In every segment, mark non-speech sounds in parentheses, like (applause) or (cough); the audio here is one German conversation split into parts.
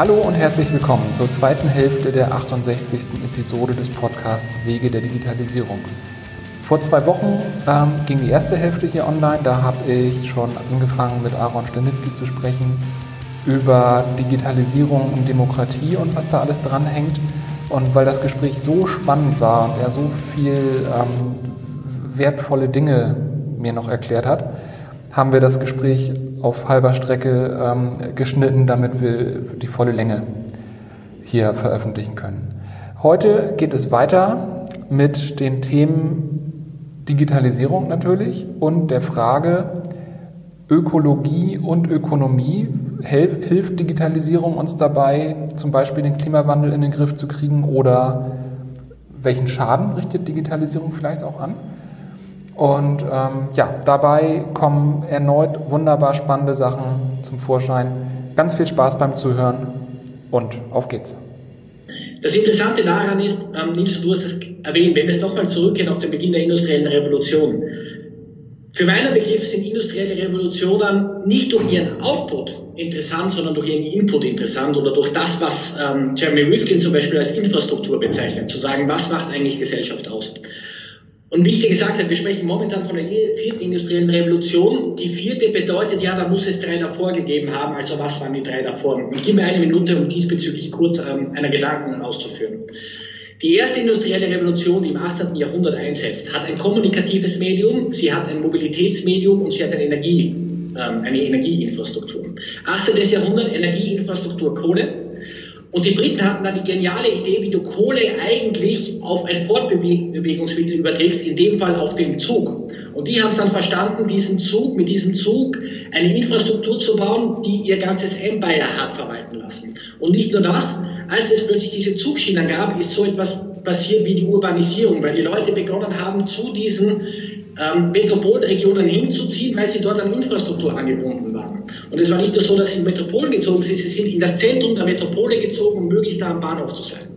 Hallo und herzlich willkommen zur zweiten Hälfte der 68. Episode des Podcasts Wege der Digitalisierung. Vor zwei Wochen ähm, ging die erste Hälfte hier online. Da habe ich schon angefangen mit Aaron Stenitzky zu sprechen über Digitalisierung und Demokratie und was da alles dranhängt. Und weil das Gespräch so spannend war und er so viel ähm, wertvolle Dinge mir noch erklärt hat, haben wir das Gespräch auf halber Strecke ähm, geschnitten, damit wir die volle Länge hier veröffentlichen können. Heute geht es weiter mit den Themen Digitalisierung natürlich und der Frage Ökologie und Ökonomie. Hilf, hilft Digitalisierung uns dabei, zum Beispiel den Klimawandel in den Griff zu kriegen oder welchen Schaden richtet Digitalisierung vielleicht auch an? Und ähm, ja, dabei kommen erneut wunderbar spannende Sachen zum Vorschein. Ganz viel Spaß beim Zuhören und auf geht's. Das Interessante daran ist, ähm, Nils, du hast es erwähnt, wenn wir es nochmal zurückgehen auf den Beginn der industriellen Revolution. Für meinen Begriff sind industrielle Revolutionen nicht durch ihren Output interessant, sondern durch ihren Input interessant oder durch das, was ähm, Jeremy Rifkin zum Beispiel als Infrastruktur bezeichnet, zu sagen, was macht eigentlich Gesellschaft aus. Und wie ich dir gesagt habe, wir sprechen momentan von der vierten industriellen Revolution. Die vierte bedeutet ja, da muss es drei davor gegeben haben. Also was waren die drei davor? Ich gebe mir eine Minute, um diesbezüglich kurz ähm, einer Gedanken auszuführen. Die erste industrielle Revolution, die im 18. Jahrhundert einsetzt, hat ein kommunikatives Medium, sie hat ein Mobilitätsmedium und sie hat eine Energie, ähm, eine Energieinfrastruktur. 18. Jahrhundert, Energieinfrastruktur Kohle, und die Briten hatten da die geniale Idee, wie du Kohle eigentlich auf ein Fortbewegungsmittel überträgst, in dem Fall auf den Zug. Und die haben es dann verstanden, diesen Zug, mit diesem Zug eine Infrastruktur zu bauen, die ihr ganzes Empire hat verwalten lassen. Und nicht nur das, als es plötzlich diese Zugschienen gab, ist so etwas passiert wie die Urbanisierung, weil die Leute begonnen haben, zu diesen ähm, Metropolregionen hinzuziehen, weil sie dort an Infrastruktur angebunden waren. Und es war nicht nur so, dass sie in Metropolen gezogen sind, sie sind in das Zentrum der Metropole gezogen, um möglichst da am Bahnhof zu sein.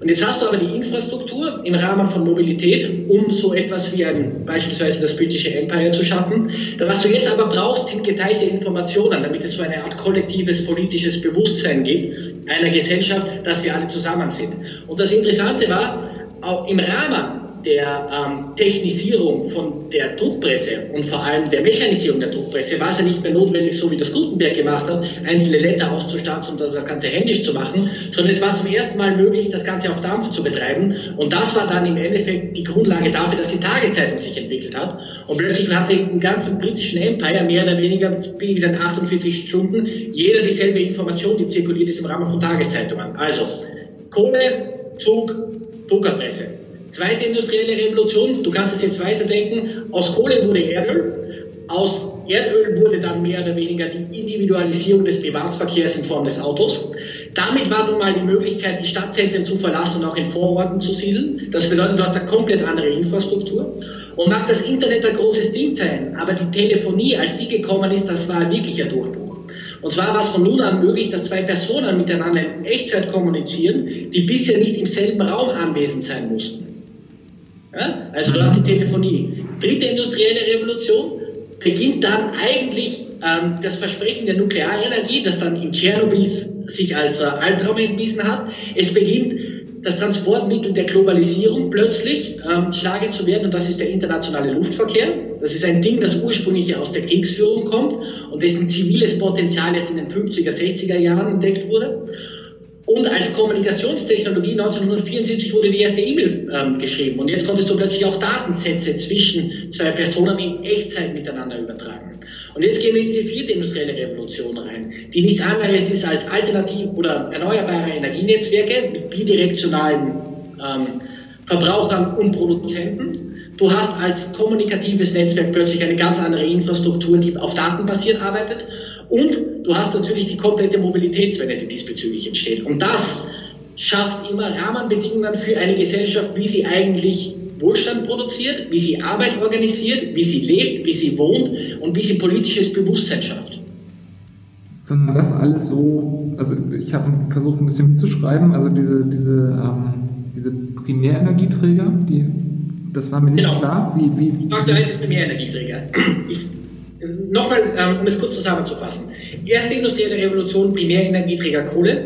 Und jetzt hast du aber die Infrastruktur im Rahmen von Mobilität, um so etwas wie ein, beispielsweise das britische Empire zu schaffen. Was du jetzt aber brauchst, sind geteilte Informationen, damit es so eine Art kollektives politisches Bewusstsein gibt einer Gesellschaft, dass wir alle zusammen sind. Und das Interessante war, auch im Rahmen der ähm, Technisierung von der Druckpresse und vor allem der Mechanisierung der Druckpresse war es ja nicht mehr notwendig, so wie das Gutenberg gemacht hat, einzelne Letter auszustanzen und das Ganze händisch zu machen, sondern es war zum ersten Mal möglich, das Ganze auf Dampf zu betreiben. Und das war dann im Endeffekt die Grundlage dafür, dass die Tageszeitung sich entwickelt hat. Und plötzlich hatte im ganzen britischen Empire mehr oder weniger binnen 48 Stunden jeder dieselbe Information, die zirkuliert ist im Rahmen von Tageszeitungen. Also Kohle, Zug, Druckerpresse. Zweite industrielle Revolution, du kannst es jetzt weiterdenken, aus Kohle wurde Erdöl, aus Erdöl wurde dann mehr oder weniger die Individualisierung des Privatverkehrs in Form des Autos. Damit war nun mal die Möglichkeit, die Stadtzentren zu verlassen und auch in Vororten zu siedeln. Das bedeutet, du hast eine komplett andere Infrastruktur. Und mag das Internet ein großes Ding sein, aber die Telefonie, als die gekommen ist, das war ein wirklicher Durchbruch. Und zwar war es von nun an möglich, dass zwei Personen miteinander in Echtzeit kommunizieren, die bisher nicht im selben Raum anwesend sein mussten. Ja? Also du hast die Telefonie. Dritte industrielle Revolution beginnt dann eigentlich ähm, das Versprechen der Nuklearenergie, das dann in Tschernobyl sich als äh, Albtraum erwiesen hat. Es beginnt das Transportmittel der Globalisierung plötzlich ähm, Schlage zu werden und das ist der internationale Luftverkehr. Das ist ein Ding, das ursprünglich aus der Kriegsführung kommt und dessen ziviles Potenzial erst in den 50er, 60er Jahren entdeckt wurde. Und als Kommunikationstechnologie 1974 wurde die erste E-Mail ähm, geschrieben. Und jetzt konntest du plötzlich auch Datensätze zwischen zwei Personen in Echtzeit miteinander übertragen. Und jetzt gehen wir in diese vierte industrielle Revolution rein, die nichts anderes ist als alternativ oder erneuerbare Energienetzwerke mit bidirektionalen ähm, Verbrauchern und Produzenten. Du hast als kommunikatives Netzwerk plötzlich eine ganz andere Infrastruktur, die auf Daten basiert arbeitet. Und du hast natürlich die komplette Mobilitätswende, die diesbezüglich entsteht. Und das schafft immer Rahmenbedingungen für eine Gesellschaft, wie sie eigentlich Wohlstand produziert, wie sie Arbeit organisiert, wie sie lebt, wie sie wohnt und wie sie politisches Bewusstsein schafft. Wenn man das alles so, also ich habe versucht ein bisschen mitzuschreiben, also diese, diese, ähm, diese Primärenergieträger, die, das war mir nicht genau. klar. Wie, wie, Faktor 1 ist Primärenergieträger. Ich Nochmal, ähm, um es kurz zusammenzufassen. Erste industrielle Revolution, Primärenergieträger Kohle.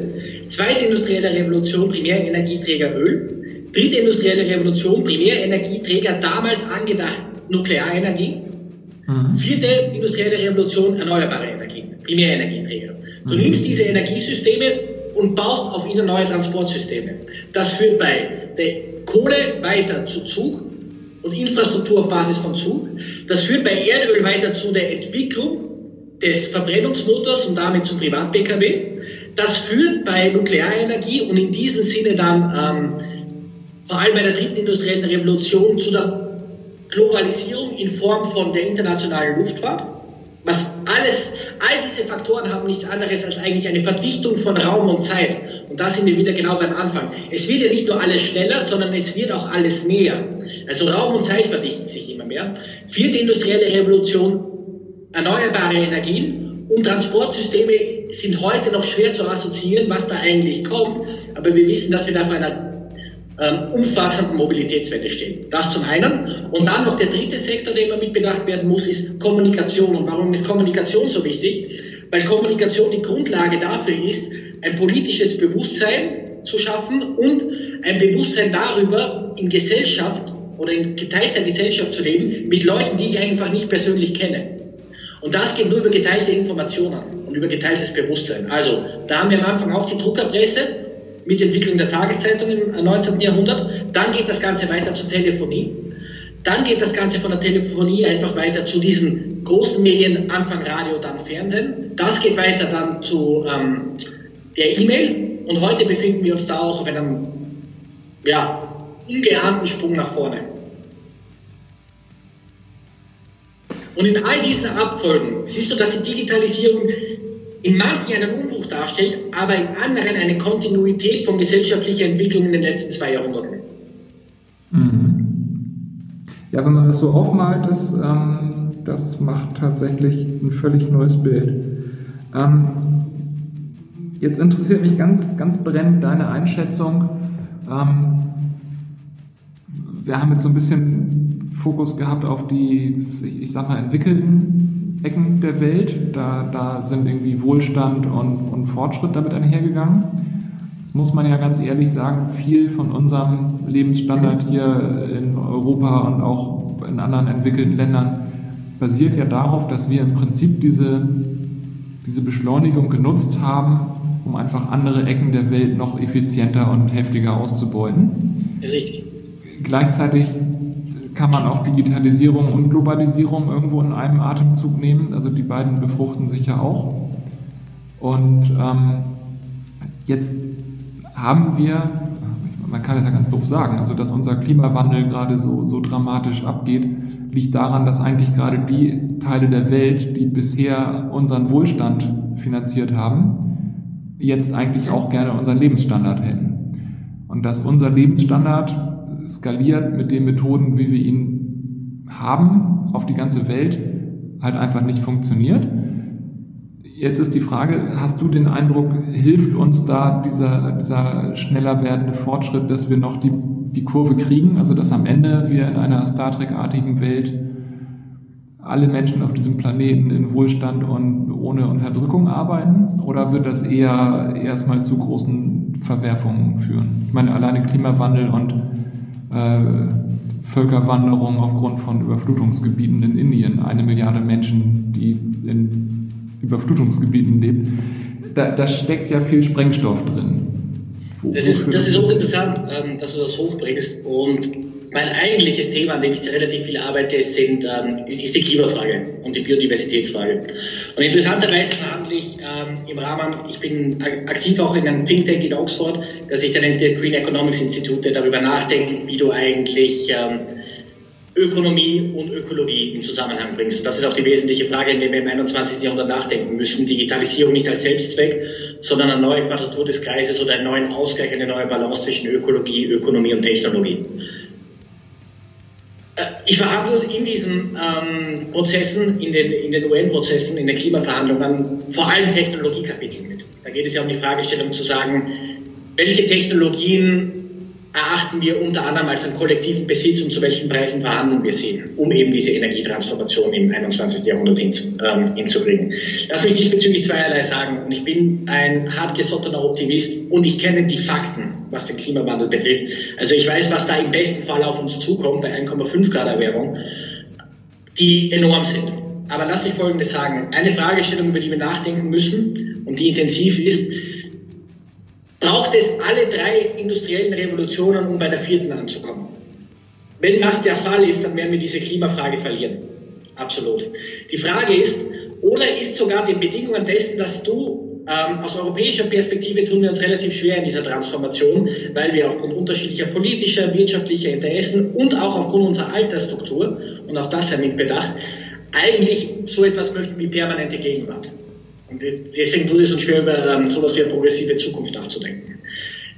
Zweite industrielle Revolution, Primärenergieträger Öl. Dritte industrielle Revolution, Primärenergieträger, damals angedacht Nuklearenergie. Mhm. Vierte industrielle Revolution, erneuerbare Energien, Primärenergieträger. Du mhm. nimmst diese Energiesysteme und baust auf ihnen neue Transportsysteme. Das führt bei der Kohle weiter zu Zug, und Infrastruktur auf Basis von Zug. Das führt bei Erdöl weiter zu der Entwicklung des Verbrennungsmotors und damit zum Privat-Pkw. Das führt bei Nuklearenergie und in diesem Sinne dann ähm, vor allem bei der dritten industriellen Revolution zu der Globalisierung in Form von der internationalen Luftfahrt. Was alles, all diese Faktoren haben nichts anderes als eigentlich eine Verdichtung von Raum und Zeit. Und da sind wir wieder genau beim Anfang. Es wird ja nicht nur alles schneller, sondern es wird auch alles näher. Also Raum und Zeit verdichten sich immer mehr. Vierte industrielle Revolution, erneuerbare Energien und Transportsysteme sind heute noch schwer zu assoziieren, was da eigentlich kommt. Aber wir wissen, dass wir da vor einer umfassenden Mobilitätswelle stehen. Das zum einen. Und dann noch der dritte Sektor, der immer mit bedacht werden muss, ist Kommunikation. Und warum ist Kommunikation so wichtig? Weil Kommunikation die Grundlage dafür ist, ein politisches Bewusstsein zu schaffen und ein Bewusstsein darüber, in Gesellschaft oder in geteilter Gesellschaft zu leben, mit Leuten, die ich einfach nicht persönlich kenne. Und das geht nur über geteilte Informationen und über geteiltes Bewusstsein. Also, da haben wir am Anfang auch die Druckerpresse, mit Entwicklung der Tageszeitung im 19. Jahrhundert. Dann geht das Ganze weiter zur Telefonie. Dann geht das Ganze von der Telefonie einfach weiter zu diesen großen Medien, Anfang Radio, dann Fernsehen. Das geht weiter dann zu ähm, der E-Mail. Und heute befinden wir uns da auch auf einem ja, ungeahnten Sprung nach vorne. Und in all diesen Abfolgen siehst du, dass die Digitalisierung in manchen einen Umbruch darstellt, aber in anderen eine Kontinuität von gesellschaftlicher Entwicklung in den letzten zwei Jahrhunderten. Mhm. Ja, wenn man das so aufmalt, das, ähm, das macht tatsächlich ein völlig neues Bild. Ähm, jetzt interessiert mich ganz, ganz brennend deine Einschätzung. Ähm, wir haben jetzt so ein bisschen Fokus gehabt auf die, ich, ich sag mal, entwickelten Ecken der Welt. Da, da sind irgendwie Wohlstand und, und Fortschritt damit einhergegangen. Jetzt muss man ja ganz ehrlich sagen, viel von unserem Lebensstandard hier in Europa und auch in anderen entwickelten Ländern basiert ja darauf, dass wir im Prinzip diese, diese Beschleunigung genutzt haben, um einfach andere Ecken der Welt noch effizienter und heftiger auszubeuten. Richtig. Gleichzeitig kann man auch Digitalisierung und Globalisierung irgendwo in einem Atemzug nehmen. Also die beiden befruchten sich ja auch. Und ähm, jetzt haben wir, man kann es ja ganz doof sagen, also dass unser Klimawandel gerade so, so dramatisch abgeht, liegt daran, dass eigentlich gerade die Teile der Welt, die bisher unseren Wohlstand finanziert haben, jetzt eigentlich auch gerne unseren Lebensstandard hätten. Und dass unser Lebensstandard skaliert mit den Methoden, wie wir ihn haben, auf die ganze Welt, halt einfach nicht funktioniert. Jetzt ist die Frage, hast du den Eindruck, hilft uns da dieser, dieser schneller werdende Fortschritt, dass wir noch die, die Kurve kriegen, also dass am Ende wir in einer Star Trek-artigen Welt alle Menschen auf diesem Planeten in Wohlstand und ohne Unterdrückung arbeiten? Oder wird das eher erstmal zu großen Verwerfungen führen? Ich meine, alleine Klimawandel und Völkerwanderung aufgrund von Überflutungsgebieten in Indien, eine Milliarde Menschen, die in Überflutungsgebieten leben. Da, da steckt ja viel Sprengstoff drin. Wo, das, ist, das ist hochinteressant, ähm, dass du das hochbringst. Und mein eigentliches Thema, an dem ich relativ viel arbeite, sind, ähm, ist die Klimafrage und die Biodiversitätsfrage. Und interessanterweise verhandle ich ähm, im Rahmen, ich bin aktiv auch in einem Think Tank in Oxford, das sich dann nennt der Green Economics Institute, darüber nachdenkt, wie du eigentlich ähm, Ökonomie und Ökologie im Zusammenhang bringst. Und das ist auch die wesentliche Frage, in der wir im 21. Jahrhundert nachdenken müssen. Digitalisierung nicht als Selbstzweck, sondern eine neue Quadratur des Kreises oder einen neuen Ausgleich, eine neue Balance zwischen Ökologie, Ökonomie und Technologie. Ich verhandle in diesen ähm, Prozessen, in den, in den UN-Prozessen, in den Klimaverhandlungen vor allem Technologiekapitel mit. Da geht es ja um die Fragestellung zu sagen, welche Technologien erachten wir unter anderem als einen kollektiven Besitz und zu welchen Preisen verhandeln wir sie, um eben diese Energietransformation im 21. Jahrhundert hin, ähm, hinzubringen. Lass mich diesbezüglich zweierlei sagen. Und ich bin ein hartgesottener Optimist und ich kenne die Fakten, was den Klimawandel betrifft. Also ich weiß, was da im besten Fall auf uns zukommt bei 1,5 Grad Erwärmung, die enorm sind. Aber lass mich Folgendes sagen. Eine Fragestellung, über die wir nachdenken müssen und die intensiv ist, braucht es alle drei industriellen Revolutionen, um bei der vierten anzukommen. Wenn das der Fall ist, dann werden wir diese Klimafrage verlieren. Absolut. Die Frage ist, oder ist sogar die Bedingungen dessen, dass du ähm, aus europäischer Perspektive tun wir uns relativ schwer in dieser Transformation, weil wir aufgrund unterschiedlicher politischer, wirtschaftlicher Interessen und auch aufgrund unserer Altersstruktur, und auch das sei mit Bedacht, eigentlich so etwas möchten wie permanente Gegenwart. Und deswegen tut es uns schwer, über ähm, so etwas wie eine progressive Zukunft nachzudenken.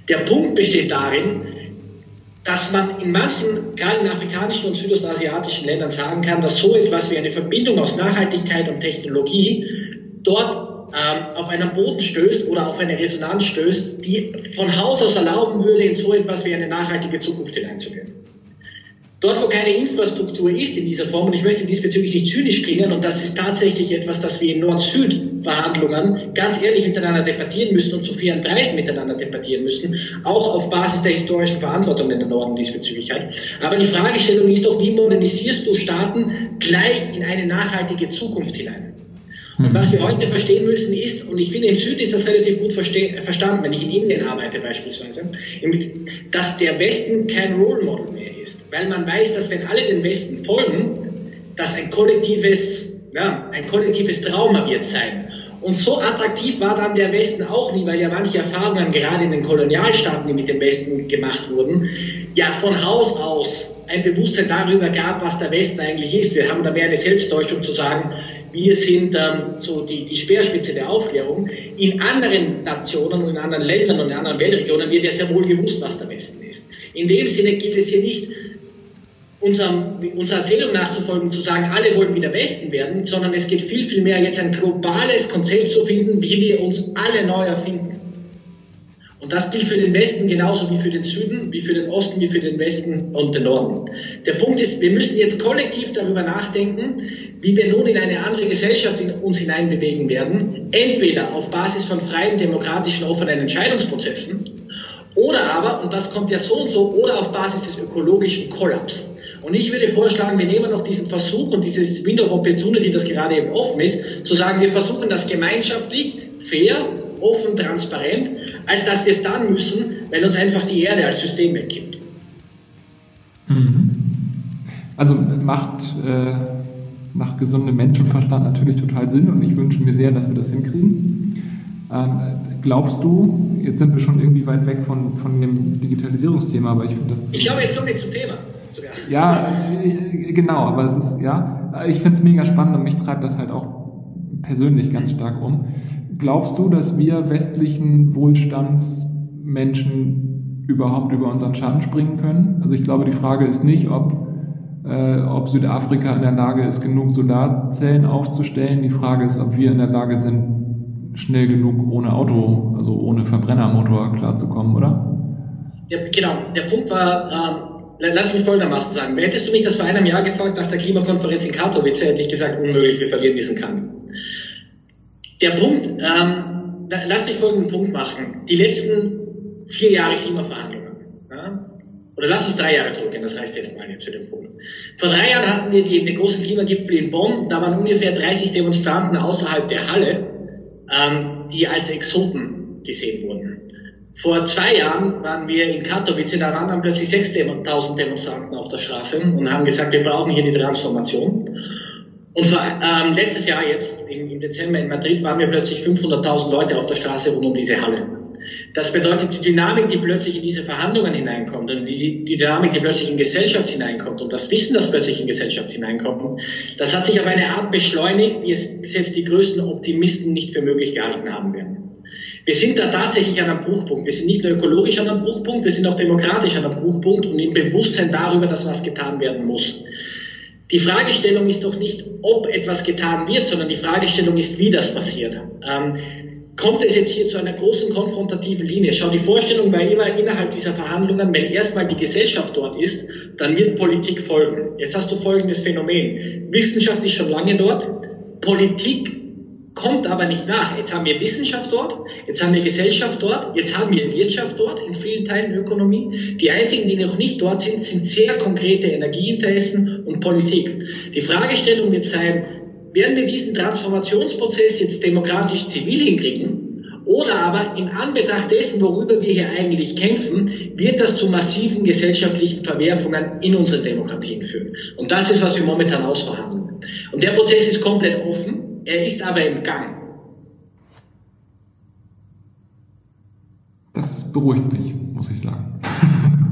Der Punkt besteht darin, dass man in manchen, gerade in afrikanischen und südostasiatischen Ländern sagen kann, dass so etwas wie eine Verbindung aus Nachhaltigkeit und Technologie dort ähm, auf einen Boden stößt oder auf eine Resonanz stößt, die von Haus aus erlauben würde, in so etwas wie eine nachhaltige Zukunft hineinzugehen. Dort, wo keine Infrastruktur ist in dieser Form, und ich möchte diesbezüglich nicht zynisch klingen, und das ist tatsächlich etwas, das wir in Nord-Süd-Verhandlungen ganz ehrlich miteinander debattieren müssen und zu fairen Preisen miteinander debattieren müssen, auch auf Basis der historischen Verantwortung, den der Norden diesbezüglich hat. Aber die Fragestellung ist doch, wie modernisierst du Staaten gleich in eine nachhaltige Zukunft hinein? Und was wir heute verstehen müssen ist, und ich finde im Süden ist das relativ gut verstanden, wenn ich in Indien arbeite beispielsweise, dass der Westen kein Role Model mehr ist. Weil man weiß, dass wenn alle den Westen folgen, das ein kollektives, ja, ein kollektives Trauma wird sein. Und so attraktiv war dann der Westen auch nie, weil ja manche Erfahrungen gerade in den Kolonialstaaten, die mit dem Westen gemacht wurden, ja von Haus aus ein Bewusstsein darüber gab, was der Westen eigentlich ist. Wir haben da mehr eine Selbsttäuschung zu sagen, wir sind ähm, so die, die Speerspitze der Aufklärung. In anderen Nationen und in anderen Ländern und in anderen Weltregionen wird ja sehr wohl gewusst, was der Westen ist. In dem Sinne gilt es hier nicht, unserem, unserer Erzählung nachzufolgen, zu sagen, alle wollen wieder Westen werden, sondern es geht viel, viel mehr jetzt ein globales Konzept zu finden, wie wir uns alle neu erfinden. Und das gilt für den Westen genauso wie für den Süden, wie für den Osten, wie für den Westen und den Norden. Der Punkt ist, wir müssen jetzt kollektiv darüber nachdenken, wie wir nun in eine andere Gesellschaft in uns hineinbewegen werden. Entweder auf Basis von freien, demokratischen, offenen Entscheidungsprozessen oder aber, und das kommt ja so und so, oder auf Basis des ökologischen Kollaps. Und ich würde vorschlagen, wir nehmen noch diesen Versuch und dieses Window of Opportunity, das gerade eben offen ist, zu sagen, wir versuchen das gemeinschaftlich, fair, offen, transparent, als dass wir es dann müssen, weil uns einfach die Erde als System weggibt. Mhm. Also macht äh, nach gesundem Menschenverstand natürlich total Sinn und ich wünsche mir sehr, dass wir das hinkriegen. Ähm, glaubst du, jetzt sind wir schon irgendwie weit weg von, von dem Digitalisierungsthema, aber ich finde das. Ich glaube, jetzt kommen wir zum Thema. Sogar. Ja, genau, aber es ist, ja, ich finde es mega spannend und mich treibt das halt auch persönlich ganz stark um. Glaubst du, dass wir westlichen Wohlstandsmenschen überhaupt über unseren Schatten springen können? Also ich glaube, die Frage ist nicht, ob, äh, ob Südafrika in der Lage ist, genug Solarzellen aufzustellen. Die Frage ist, ob wir in der Lage sind, schnell genug ohne Auto, also ohne Verbrennermotor klarzukommen, oder? Ja, genau. Der Punkt war, ähm, lass mich folgendermaßen sagen. Hättest du mich das vor einem Jahr gefragt nach der Klimakonferenz in Katowice, hätte ich gesagt, unmöglich, wir verlieren diesen Kampf. Der Punkt, ähm, lass mich folgenden Punkt machen. Die letzten vier Jahre Klimaverhandlungen, ja, oder lass uns drei Jahre zurückgehen, das reicht jetzt mal zu dem Punkt. Vor drei Jahren hatten wir den großen Klimagipfel in Bonn, da waren ungefähr 30 Demonstranten außerhalb der Halle, ähm, die als Exoten gesehen wurden. Vor zwei Jahren waren wir in Katowice, da waren dann plötzlich 6.000 Demonstranten auf der Straße und haben gesagt, wir brauchen hier die Transformation. Und vor, ähm, letztes Jahr jetzt, im, im Dezember in Madrid, waren wir plötzlich 500.000 Leute auf der Straße rund um diese Halle. Das bedeutet, die Dynamik, die plötzlich in diese Verhandlungen hineinkommt und die, die Dynamik, die plötzlich in Gesellschaft hineinkommt und das Wissen, das plötzlich in Gesellschaft hineinkommt, das hat sich auf eine Art beschleunigt, wie es selbst die größten Optimisten nicht für möglich gehalten haben werden. Wir sind da tatsächlich an einem Bruchpunkt. Wir sind nicht nur ökologisch an einem Bruchpunkt, wir sind auch demokratisch an einem Bruchpunkt und im Bewusstsein darüber, dass was getan werden muss. Die Fragestellung ist doch nicht, ob etwas getan wird, sondern die Fragestellung ist, wie das passiert. Ähm, kommt es jetzt hier zu einer großen konfrontativen Linie. Schau, die Vorstellung war immer innerhalb dieser Verhandlungen, wenn erstmal die Gesellschaft dort ist, dann wird Politik folgen. Jetzt hast du folgendes Phänomen. Wissenschaft ist schon lange dort, Politik kommt aber nicht nach. Jetzt haben wir Wissenschaft dort, jetzt haben wir Gesellschaft dort, jetzt haben wir Wirtschaft dort, in vielen Teilen Ökonomie. Die einzigen, die noch nicht dort sind, sind sehr konkrete Energieinteressen und Politik. Die Fragestellung wird sein, werden wir diesen Transformationsprozess jetzt demokratisch zivil hinkriegen? Oder aber in Anbetracht dessen, worüber wir hier eigentlich kämpfen, wird das zu massiven gesellschaftlichen Verwerfungen in unseren Demokratien führen. Und das ist, was wir momentan ausverhandeln. Und der Prozess ist komplett offen, er ist aber im Gang. Das beruhigt mich, muss ich sagen. (laughs)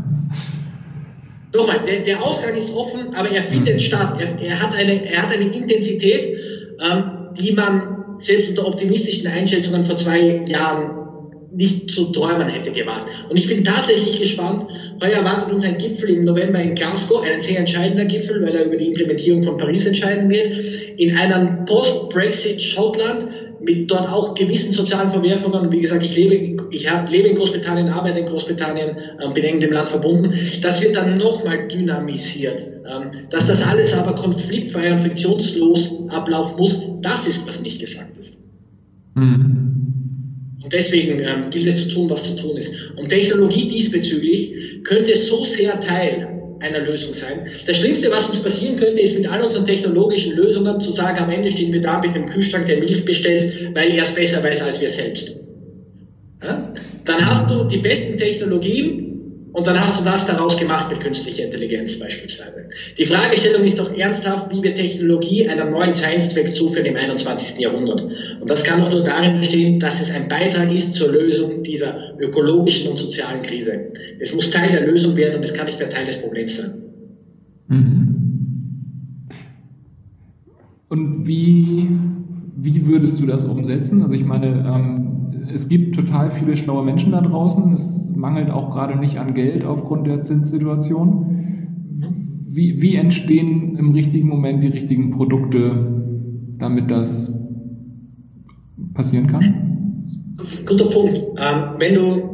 Nochmal, der, der, Ausgang ist offen, aber er findet mhm. statt. Er, er, hat eine, er hat eine Intensität, ähm, die man selbst unter optimistischen Einschätzungen vor zwei Jahren nicht zu träumen hätte gewagt. Und ich bin tatsächlich gespannt, weil erwartet uns ein Gipfel im November in Glasgow, ein sehr entscheidender Gipfel, weil er über die Implementierung von Paris entscheiden wird, in einem Post-Brexit-Schottland, mit dort auch gewissen sozialen Verwerfungen. Und wie gesagt, ich lebe, ich hab, lebe in Großbritannien, arbeite in Großbritannien, äh, bin eng dem Land verbunden. Das wird dann nochmal dynamisiert. Ähm, dass das alles aber konfliktfrei und friktionslos ablaufen muss, das ist, was nicht gesagt ist. Mhm. Und deswegen ähm, gilt es zu tun, was zu tun ist. Und Technologie diesbezüglich könnte so sehr Teil einer Lösung sein. Das Schlimmste, was uns passieren könnte, ist mit all unseren technologischen Lösungen zu sagen, am Ende stehen wir da mit dem Kühlschrank, der Milch bestellt, weil er es besser weiß als wir selbst. Ja? Dann hast du die besten Technologien, und dann hast du das daraus gemacht mit künstlicher Intelligenz beispielsweise. Die Fragestellung ist doch ernsthaft, wie wir Technologie einem neuen Science-Zweck zuführen im 21. Jahrhundert. Und das kann doch nur darin bestehen, dass es ein Beitrag ist zur Lösung dieser ökologischen und sozialen Krise. Es muss Teil der Lösung werden und es kann nicht mehr Teil des Problems sein. Mhm. Und wie, wie würdest du das umsetzen? Also ich meine, ähm, es gibt total viele schlaue Menschen da draußen. Es mangelt auch gerade nicht an Geld aufgrund der Zinssituation. Wie, wie entstehen im richtigen Moment die richtigen Produkte, damit das passieren kann? Guter Punkt. Ähm, wenn du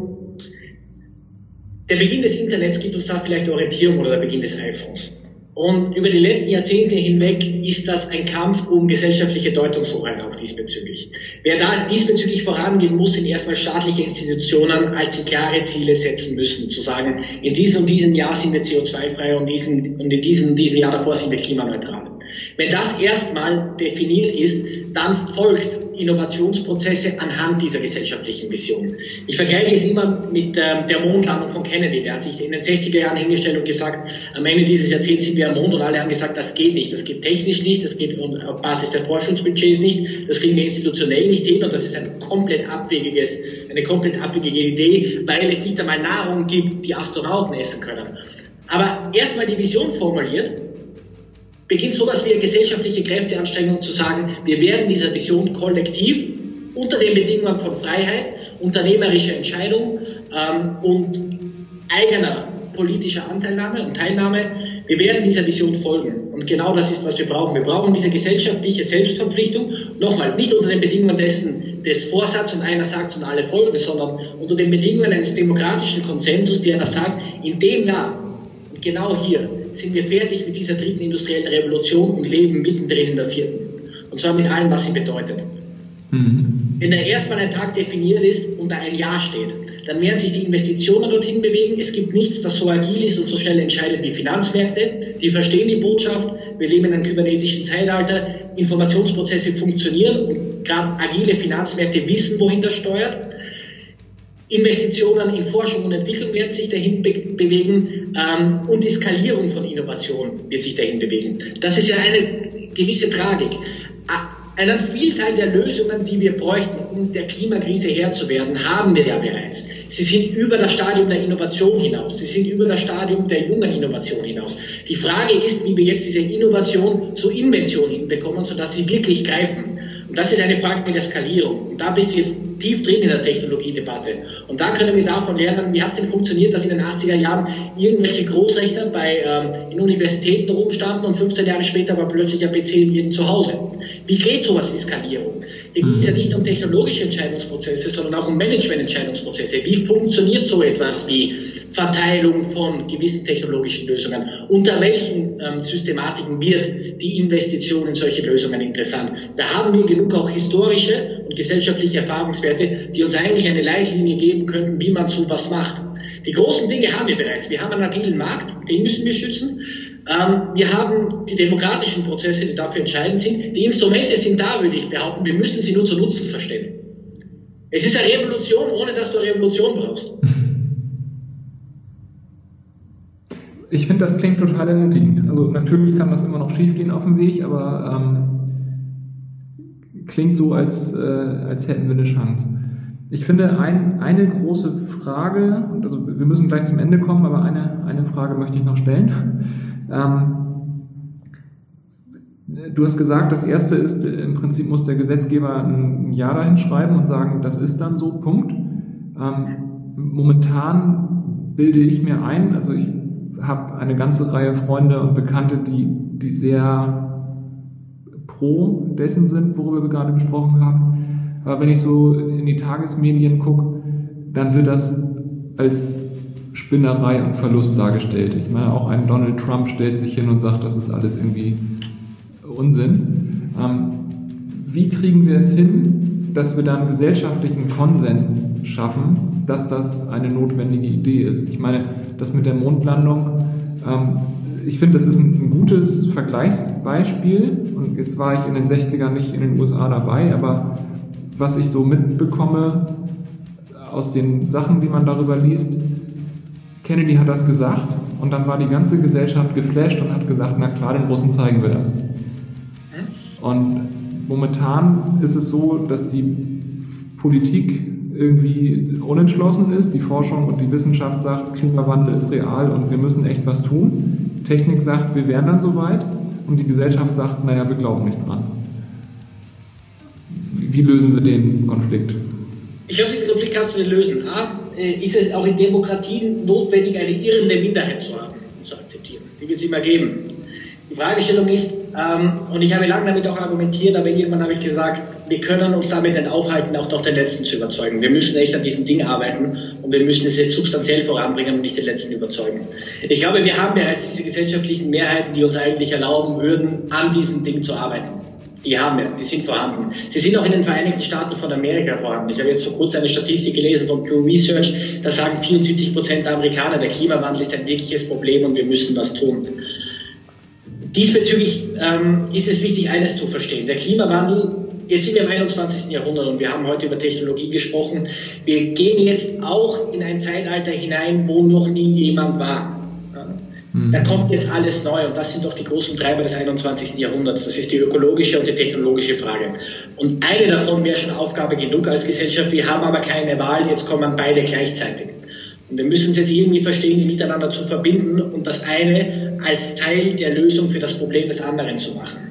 der Beginn des Internets gibt uns da vielleicht Orientierung oder der Beginn des iPhones. Und über die letzten Jahrzehnte hinweg ist das ein Kampf um gesellschaftliche Deutungshoheit auch diesbezüglich. Wer da diesbezüglich vorangehen muss, sind erstmal staatliche Institutionen, als sie klare Ziele setzen müssen, zu sagen, in diesem und diesem Jahr sind wir CO2-frei und, diesen, und in diesem und diesem Jahr davor sind wir klimaneutral. Wenn das erstmal definiert ist, dann folgt Innovationsprozesse anhand dieser gesellschaftlichen Vision. Ich vergleiche es immer mit ähm, der Mondlandung von Kennedy. Der hat sich in den 60er Jahren hingestellt und gesagt, am Ende dieses Jahrzehnts sind wir am Mond und alle haben gesagt, das geht nicht, das geht technisch nicht, das geht auf Basis der Forschungsbudgets nicht, das kriegen wir institutionell nicht hin und das ist ein komplett abwegiges, eine komplett abwegige Idee, weil es nicht einmal Nahrung gibt, die Astronauten essen können. Aber erstmal die Vision formuliert beginnt sowas wie eine gesellschaftliche Kräfteanstrengung zu sagen, wir werden dieser Vision kollektiv unter den Bedingungen von Freiheit, unternehmerischer Entscheidung ähm, und eigener politischer Anteilnahme und Teilnahme, wir werden dieser Vision folgen. Und genau das ist, was wir brauchen. Wir brauchen diese gesellschaftliche Selbstverpflichtung, nochmal, nicht unter den Bedingungen dessen, des Vorsatzes und einer sagt und alle folgen, sondern unter den Bedingungen eines demokratischen Konsensus, der das sagt, in dem Jahr, und genau hier, sind wir fertig mit dieser dritten industriellen Revolution und leben mittendrin in der vierten. Und zwar mit allem, was sie bedeutet. Mhm. Wenn da erstmal ein Tag definiert ist und da ein Jahr steht, dann werden sich die Investitionen dorthin bewegen. Es gibt nichts, das so agil ist und so schnell entscheidet wie Finanzmärkte. Die verstehen die Botschaft. Wir leben in einem kybernetischen Zeitalter. Informationsprozesse funktionieren und gerade agile Finanzmärkte wissen, wohin das steuert. Investitionen in Forschung und Entwicklung werden sich dahin be bewegen ähm, und die Skalierung von Innovation wird sich dahin bewegen. Das ist ja eine gewisse Tragik. Einen Vielteil der Lösungen, die wir bräuchten, um der Klimakrise Herr zu werden, haben wir ja bereits. Sie sind über das Stadium der Innovation hinaus. Sie sind über das Stadium der jungen Innovation hinaus. Die Frage ist, wie wir jetzt diese Innovation zur Invention hinbekommen, sodass sie wirklich greifen. Das ist eine Frage der Skalierung. Und da bist du jetzt tief drin in der Technologiedebatte. Und da können wir davon lernen, wie hat es denn funktioniert, dass in den 80er Jahren irgendwelche Großrechner bei, ähm, in Universitäten rumstanden und 15 Jahre später war plötzlich ein PC in jedem Zuhause. wie geht sowas wie Skalierung? Hier geht es ja nicht um technologische Entscheidungsprozesse, sondern auch um Management-Entscheidungsprozesse. Wie funktioniert so etwas wie Verteilung von gewissen technologischen Lösungen? Unter welchen ähm, Systematiken wird die Investition in solche Lösungen interessant? Da haben wir genug auch historische und gesellschaftliche Erfahrungswerte, die uns eigentlich eine Leitlinie geben könnten, wie man sowas macht. Die großen Dinge haben wir bereits. Wir haben einen agilen Markt, den müssen wir schützen. Ähm, wir haben die demokratischen Prozesse, die dafür entscheidend sind. Die Instrumente sind da, würde ich behaupten. Wir müssen sie nur zu nutzen verstehen. Es ist eine Revolution, ohne dass du eine Revolution brauchst. (laughs) Ich finde, das klingt total ermutigend. Also natürlich kann das immer noch schiefgehen auf dem Weg, aber ähm, klingt so, als, äh, als hätten wir eine Chance. Ich finde, ein, eine große Frage, also wir müssen gleich zum Ende kommen, aber eine, eine Frage möchte ich noch stellen. Ähm, du hast gesagt, das erste ist, im Prinzip muss der Gesetzgeber ein Ja dahin schreiben und sagen, das ist dann so, Punkt. Ähm, momentan bilde ich mir ein, also ich habe eine ganze Reihe Freunde und Bekannte, die, die sehr pro dessen sind, worüber wir gerade gesprochen haben. Aber wenn ich so in die Tagesmedien gucke, dann wird das als Spinnerei und Verlust dargestellt. Ich meine, auch ein Donald Trump stellt sich hin und sagt, das ist alles irgendwie Unsinn. Ähm, wie kriegen wir es hin, dass wir dann gesellschaftlichen Konsens schaffen, dass das eine notwendige Idee ist? Ich meine, das mit der Mondlandung, ähm, ich finde, das ist ein, ein, gutes Vergleichsbeispiel. Und jetzt war ich in den 60ern nicht in den USA dabei, aber was ich so mitbekomme aus den Sachen, die man darüber liest, Kennedy hat das gesagt und dann war die ganze Gesellschaft geflasht und hat gesagt, na klar, den Russen zeigen wir das. Und momentan ist es so, dass die Politik irgendwie unentschlossen ist, die Forschung und die Wissenschaft sagt, Klimawandel ist real und wir müssen echt was tun. Technik sagt, wir wären dann soweit und die Gesellschaft sagt, naja, wir glauben nicht dran. Wie lösen wir den Konflikt? Ich glaube, diesen Konflikt kannst du nicht lösen. A, ist es auch in Demokratien notwendig, eine irrende Minderheit zu haben und zu akzeptieren. Die wird es immer geben. Die Fragestellung ist, ähm, und ich habe lange damit auch argumentiert, aber irgendwann habe ich gesagt, wir können uns damit nicht aufhalten, auch doch den Letzten zu überzeugen. Wir müssen echt an diesem Ding arbeiten und wir müssen es jetzt substanziell voranbringen und nicht den Letzten überzeugen. Ich glaube, wir haben bereits diese gesellschaftlichen Mehrheiten, die uns eigentlich erlauben würden, an diesem Ding zu arbeiten. Die haben wir, die sind vorhanden. Sie sind auch in den Vereinigten Staaten von Amerika vorhanden. Ich habe jetzt vor kurzem eine Statistik gelesen von Pew Research, da sagen 74 Prozent der Amerikaner, der Klimawandel ist ein wirkliches Problem und wir müssen was tun. Diesbezüglich ähm, ist es wichtig, eines zu verstehen. Der Klimawandel, jetzt sind wir im 21. Jahrhundert und wir haben heute über Technologie gesprochen. Wir gehen jetzt auch in ein Zeitalter hinein, wo noch nie jemand war. Mhm. Da kommt jetzt alles neu und das sind doch die großen Treiber des 21. Jahrhunderts. Das ist die ökologische und die technologische Frage. Und eine davon wäre schon Aufgabe genug als Gesellschaft. Wir haben aber keine Wahl, jetzt kommen beide gleichzeitig. Und wir müssen es jetzt irgendwie verstehen, die miteinander zu verbinden und das eine als Teil der Lösung für das Problem des anderen zu machen.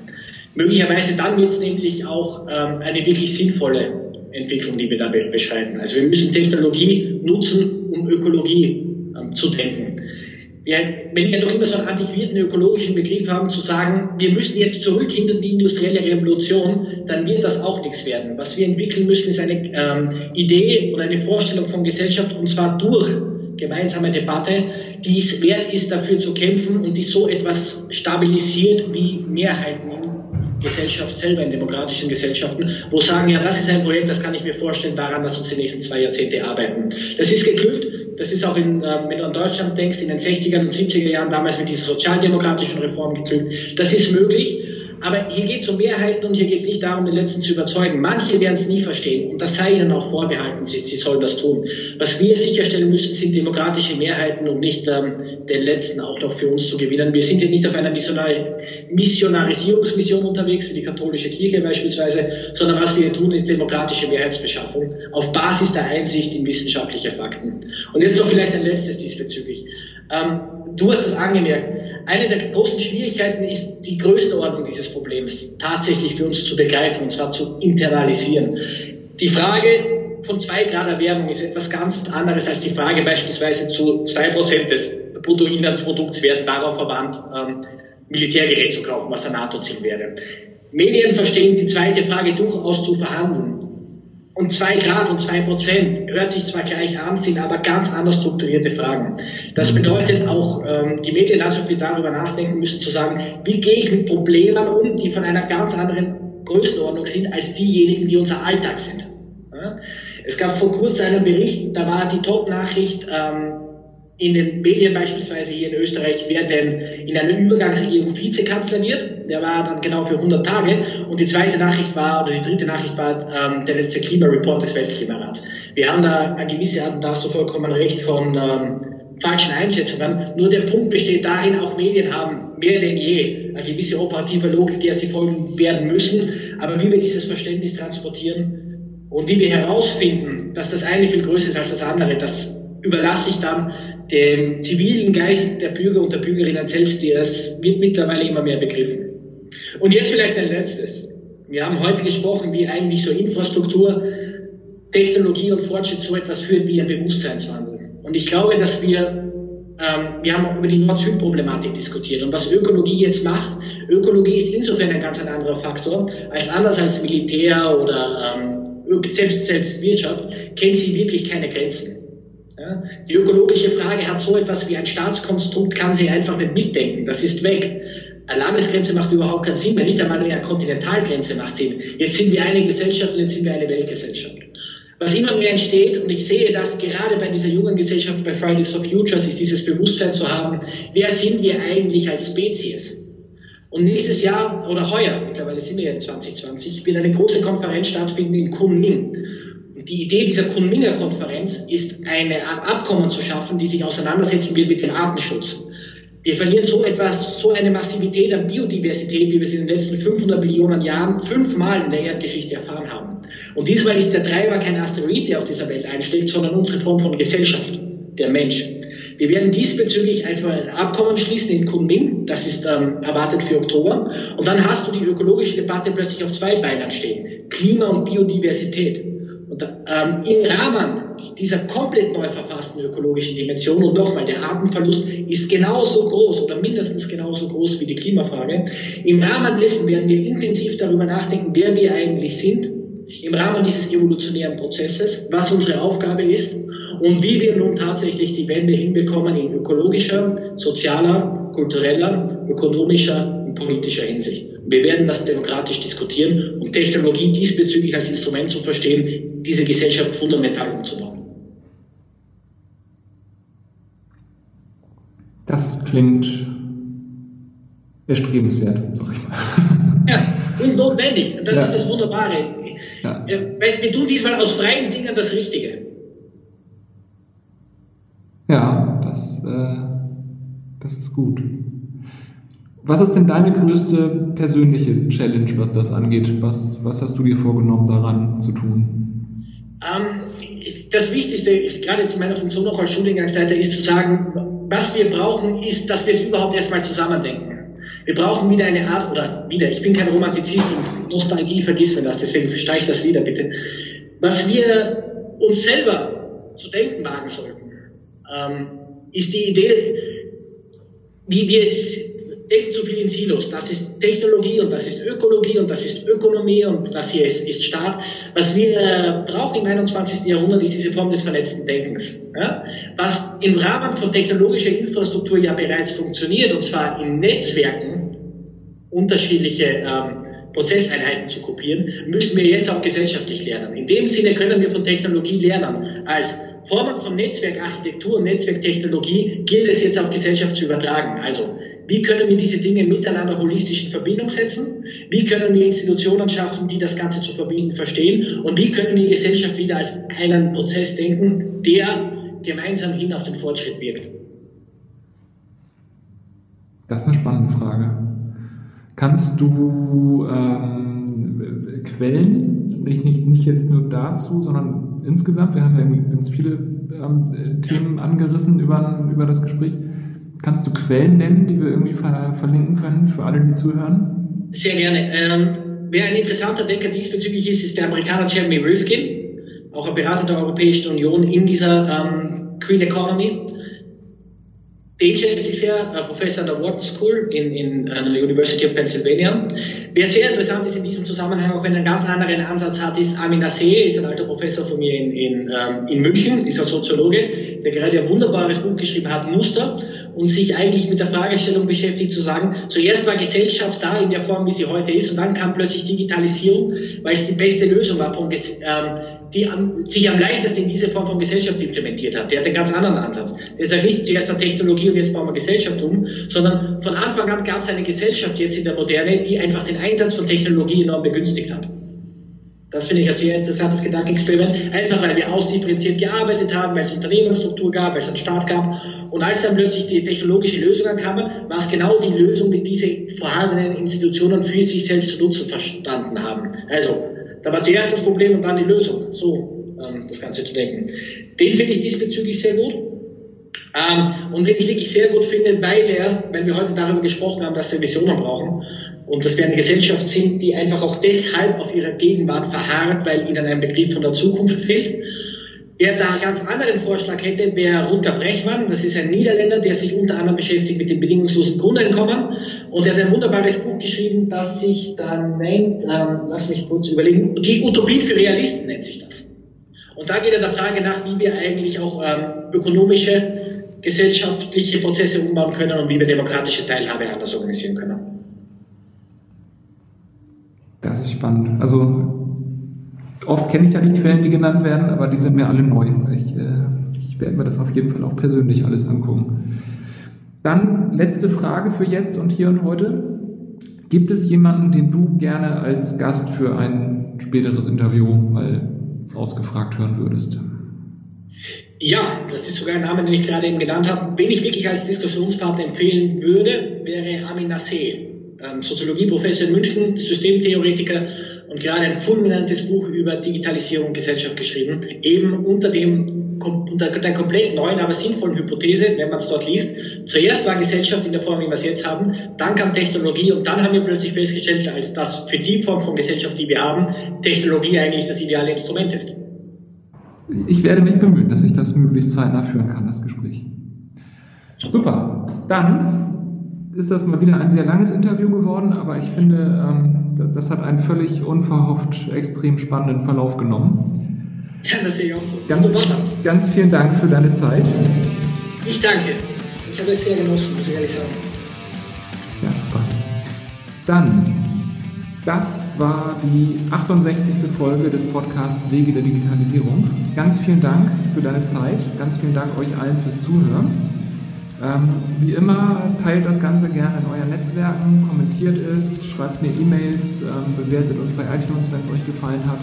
Möglicherweise dann wird es nämlich auch ähm, eine wirklich sinnvolle Entwicklung, die wir da beschreiten. Also wir müssen Technologie nutzen, um Ökologie ähm, zu denken ja, wenn wir doch immer so einen antiquierten ökologischen Begriff haben, zu sagen, wir müssen jetzt zurück hinter die industrielle Revolution, dann wird das auch nichts werden. Was wir entwickeln müssen, ist eine ähm, Idee oder eine Vorstellung von Gesellschaft, und zwar durch gemeinsame Debatte, die es wert ist, dafür zu kämpfen und die so etwas stabilisiert wie Mehrheiten in Gesellschaft selber, in demokratischen Gesellschaften, wo sagen, ja, das ist ein Projekt, das kann ich mir vorstellen, daran, dass uns die nächsten zwei Jahrzehnte arbeiten. Das ist geglückt das ist auch in, äh, wenn du an Deutschland denkst, in den 60er und 70er Jahren damals mit dieser sozialdemokratischen Reform geglückt. Das ist möglich. Aber hier geht es um Mehrheiten und hier geht es nicht darum, den Letzten zu überzeugen. Manche werden es nie verstehen und das sei ihnen auch vorbehalten, sie, sie sollen das tun. Was wir sicherstellen müssen, sind demokratische Mehrheiten und nicht ähm, den Letzten auch noch für uns zu gewinnen. Wir sind hier nicht auf einer Missionarisierungsmission unterwegs, wie die katholische Kirche beispielsweise, sondern was wir hier tun, ist demokratische Mehrheitsbeschaffung auf Basis der Einsicht in wissenschaftliche Fakten. Und jetzt noch vielleicht ein letztes diesbezüglich. Ähm, du hast es angemerkt, eine der großen Schwierigkeiten ist die Größenordnung dieses Problems tatsächlich für uns zu begreifen und zwar zu internalisieren. Die Frage von zwei Grad Erwärmung ist etwas ganz anderes als die Frage beispielsweise zu zwei Prozent des Bruttoinlandsprodukts werden darauf verwandt, ähm, Militärgerät zu kaufen, was ein NATO-Ziel wäre. Medien verstehen die zweite Frage durchaus zu verhandeln. Und zwei Grad und zwei Prozent hört sich zwar gleich an, sind aber ganz anders strukturierte Fragen. Das bedeutet auch, ähm, die Medien, also wir darüber nachdenken müssen, zu sagen, wie gehe ich mit Problemen um, die von einer ganz anderen Größenordnung sind, als diejenigen, die unser Alltag sind. Es gab vor kurzem einen Bericht, da war die Top-Nachricht, ähm, in den Medien beispielsweise hier in Österreich, wer denn in einer Übergangsregierung Vizekanzler wird. Der war dann genau für 100 Tage. Und die zweite Nachricht war, oder die dritte Nachricht war ähm, der letzte Klimareport des Weltklimarats. Wir haben da gewisse und da du vollkommen recht, von ähm, falschen Einschätzungen. Nur der Punkt besteht darin, auch Medien haben mehr denn je eine gewisse operative Logik, der sie folgen werden müssen. Aber wie wir dieses Verständnis transportieren und wie wir herausfinden, dass das eine viel größer ist als das andere, das überlasse ich dann dem zivilen Geist der Bürger und der Bürgerinnen selbst, das wird mittlerweile immer mehr begriffen. Und jetzt vielleicht ein letztes. Wir haben heute gesprochen, wie eigentlich so Infrastruktur, Technologie und Fortschritt so etwas führt wie ein Bewusstseinswandel. Und ich glaube, dass wir, ähm, wir haben über die Nord-Süd-Problematik diskutiert. Und was Ökologie jetzt macht, Ökologie ist insofern ein ganz anderer Faktor, als anders als Militär oder ähm, selbst, selbst Wirtschaft, kennt sie wirklich keine Grenzen. Ja? Die ökologische Frage hat so etwas wie ein Staatskonstrukt, kann sie einfach nicht mitdenken. Das ist weg. Landesgrenze macht überhaupt keinen Sinn mehr, nicht einmal eine Kontinentalgrenze macht Sinn. Jetzt sind wir eine Gesellschaft und jetzt sind wir eine Weltgesellschaft. Was immer mehr entsteht, und ich sehe das gerade bei dieser jungen Gesellschaft, bei Fridays for Futures, ist dieses Bewusstsein zu haben, wer sind wir eigentlich als Spezies? Und nächstes Jahr oder heuer, mittlerweile sind wir ja in 2020, wird eine große Konferenz stattfinden in Kunming die Idee dieser Kunminger-Konferenz ist, eine Art Abkommen zu schaffen, die sich auseinandersetzen will mit dem Artenschutz. Wir verlieren so etwas, so eine Massivität an Biodiversität, wie wir sie in den letzten 500 Millionen Jahren fünfmal in der Erdgeschichte erfahren haben. Und diesmal ist der Treiber kein Asteroid, der auf dieser Welt einschlägt, sondern unsere Form von Gesellschaft, der Mensch. Wir werden diesbezüglich einfach ein Abkommen schließen in Kunming, das ist ähm, erwartet für Oktober. Und dann hast du die ökologische Debatte plötzlich auf zwei Beinen stehen. Klima und Biodiversität. Und ähm, im Rahmen dieser komplett neu verfassten ökologischen Dimension, und nochmal, der Artenverlust ist genauso groß oder mindestens genauso groß wie die Klimafrage, im Rahmen dessen werden wir intensiv darüber nachdenken, wer wir eigentlich sind, im Rahmen dieses evolutionären Prozesses, was unsere Aufgabe ist und wie wir nun tatsächlich die Wende hinbekommen in ökologischer, sozialer, kultureller, ökonomischer politischer Hinsicht. Wir werden das demokratisch diskutieren und Technologie diesbezüglich als Instrument zu verstehen, diese Gesellschaft fundamental umzubauen. Das klingt erstrebenswert, sag ich mal. Ja, und notwendig. Und das ja. ist das Wunderbare. Ja. Wir tun diesmal aus freien Dingen das Richtige. Ja, das, äh, das ist gut. Was ist denn deine größte persönliche Challenge, was das angeht? Was, was hast du dir vorgenommen, daran zu tun? Ähm, das Wichtigste, gerade jetzt in meiner Funktion noch als Studiengangsleiter, ist zu sagen, was wir brauchen, ist, dass wir es überhaupt erstmal zusammendenken. Wir brauchen wieder eine Art, oder wieder, ich bin kein Romantizist und Nostalgie vergisst man das, deswegen streich das wieder bitte. Was wir uns selber zu denken wagen sollten, ähm, ist die Idee, wie wir es denken zu viel in Silos. Das ist Technologie und das ist Ökologie und das ist Ökonomie und das hier ist, ist Staat. Was wir brauchen im 21. Jahrhundert ist diese Form des vernetzten Denkens. Ja? Was im Rahmen von technologischer Infrastruktur ja bereits funktioniert und zwar in Netzwerken unterschiedliche ähm, Prozesseinheiten zu kopieren, müssen wir jetzt auch gesellschaftlich lernen. In dem Sinne können wir von Technologie lernen. Als Formen von Netzwerkarchitektur und Netzwerktechnologie gilt es jetzt auf Gesellschaft zu übertragen. Also wie können wir diese Dinge miteinander holistisch in Verbindung setzen? Wie können wir Institutionen schaffen, die das Ganze zu verbinden verstehen? Und wie können wir Gesellschaft wieder als einen Prozess denken, der gemeinsam hin auf den Fortschritt wirkt? Das ist eine spannende Frage. Kannst du ähm, Quellen, nicht, nicht, nicht jetzt nur dazu, sondern insgesamt, wir haben ja ganz viele ähm, Themen angerissen über, über das Gespräch, Kannst du Quellen nennen, die wir irgendwie verlinken können für alle, die zuhören? Sehr gerne. Ähm, wer ein interessanter Denker diesbezüglich ist, ist der Amerikaner Jeremy Rifkin, auch ein Berater der Europäischen Union in dieser ähm, Green Economy. Den schätze ich sehr, äh, Professor an der Wharton School in, in der University of Pennsylvania. Wer sehr interessant ist in diesem Zusammenhang, auch wenn er einen ganz anderen Ansatz hat, ist Amin Nasseh, ist ein alter Professor von mir in, in, ähm, in München, ist ein Soziologe, der gerade ein wunderbares Buch geschrieben hat, Muster, und sich eigentlich mit der Fragestellung beschäftigt, zu sagen, zuerst war Gesellschaft da in der Form, wie sie heute ist, und dann kam plötzlich Digitalisierung, weil es die beste Lösung war, von, ähm, die am, sich am leichtesten in diese Form von Gesellschaft implementiert hat. Der hat einen ganz anderen Ansatz. Der sagt nicht zuerst mal Technologie und jetzt bauen wir Gesellschaft um, sondern von Anfang an gab es eine Gesellschaft jetzt in der Moderne, die einfach den Einsatz von Technologie enorm begünstigt hat. Das finde ich ein sehr interessantes Gedankenexperiment, einfach weil wir ausdifferenziert gearbeitet haben, weil es Unternehmensstruktur gab, weil es einen Staat gab. Und als dann plötzlich die technologische Lösungen kamen, war es genau die Lösung, die diese vorhandenen Institutionen für sich selbst zu nutzen verstanden haben. Also, da war zuerst das Problem und dann die Lösung. So, ähm, das Ganze zu denken. Den finde ich diesbezüglich sehr gut. Ähm, und den ich wirklich sehr gut finde, weil er, wenn wir heute darüber gesprochen haben, dass wir Visionen brauchen, und dass wir eine Gesellschaft sind, die einfach auch deshalb auf ihrer Gegenwart verharrt, weil ihnen ein Begriff von der Zukunft fehlt. Wer da einen ganz anderen Vorschlag hätte, wäre Runter Brechmann. Das ist ein Niederländer, der sich unter anderem beschäftigt mit dem bedingungslosen Grundeinkommen. Und er hat ein wunderbares Buch geschrieben, das sich dann nennt, ähm, lass mich kurz überlegen, die Utopie für Realisten nennt sich das. Und da geht er der Frage nach, wie wir eigentlich auch ähm, ökonomische, gesellschaftliche Prozesse umbauen können und wie wir demokratische Teilhabe anders organisieren können. Das ist spannend. Also oft kenne ich ja die Quellen, die genannt werden, aber die sind mir alle neu. Ich, äh, ich werde mir das auf jeden Fall auch persönlich alles angucken. Dann letzte Frage für jetzt und hier und heute. Gibt es jemanden, den du gerne als Gast für ein späteres Interview mal ausgefragt hören würdest? Ja, das ist sogar ein Name, den ich gerade eben genannt habe. Wen ich wirklich als Diskussionspartner empfehlen würde, wäre Amin Nasseh ähm, Soziologieprofessor in München, Systemtheoretiker und gerade ein fulminantes Buch über Digitalisierung und Gesellschaft geschrieben, eben unter dem unter der komplett neuen, aber sinnvollen Hypothese, wenn man es dort liest. Zuerst war Gesellschaft in der Form, wie wir es jetzt haben, dann kam Technologie und dann haben wir plötzlich festgestellt, als das für die Form von Gesellschaft, die wir haben, Technologie eigentlich das ideale Instrument ist. Ich werde mich bemühen, dass ich das möglichst zeitnah führen kann, das Gespräch. Super. Dann ist das mal wieder ein sehr langes Interview geworden, aber ich finde, ähm, das hat einen völlig unverhofft extrem spannenden Verlauf genommen. Ja, das sehe ich auch so. Ganz, ganz vielen Dank für deine Zeit. Ich danke. Ich habe es sehr genossen, muss ich ehrlich sagen. Ja, super. Dann, das war die 68. Folge des Podcasts Wege der Digitalisierung. Ganz vielen Dank für deine Zeit. Ganz vielen Dank euch allen fürs Zuhören. Ähm, wie immer, teilt das Ganze gerne in euren Netzwerken, kommentiert es, schreibt mir E-Mails, ähm, bewertet uns bei iTunes, wenn es euch gefallen hat.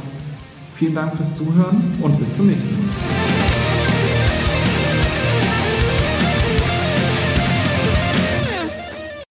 Vielen Dank fürs Zuhören und bis zum nächsten Mal.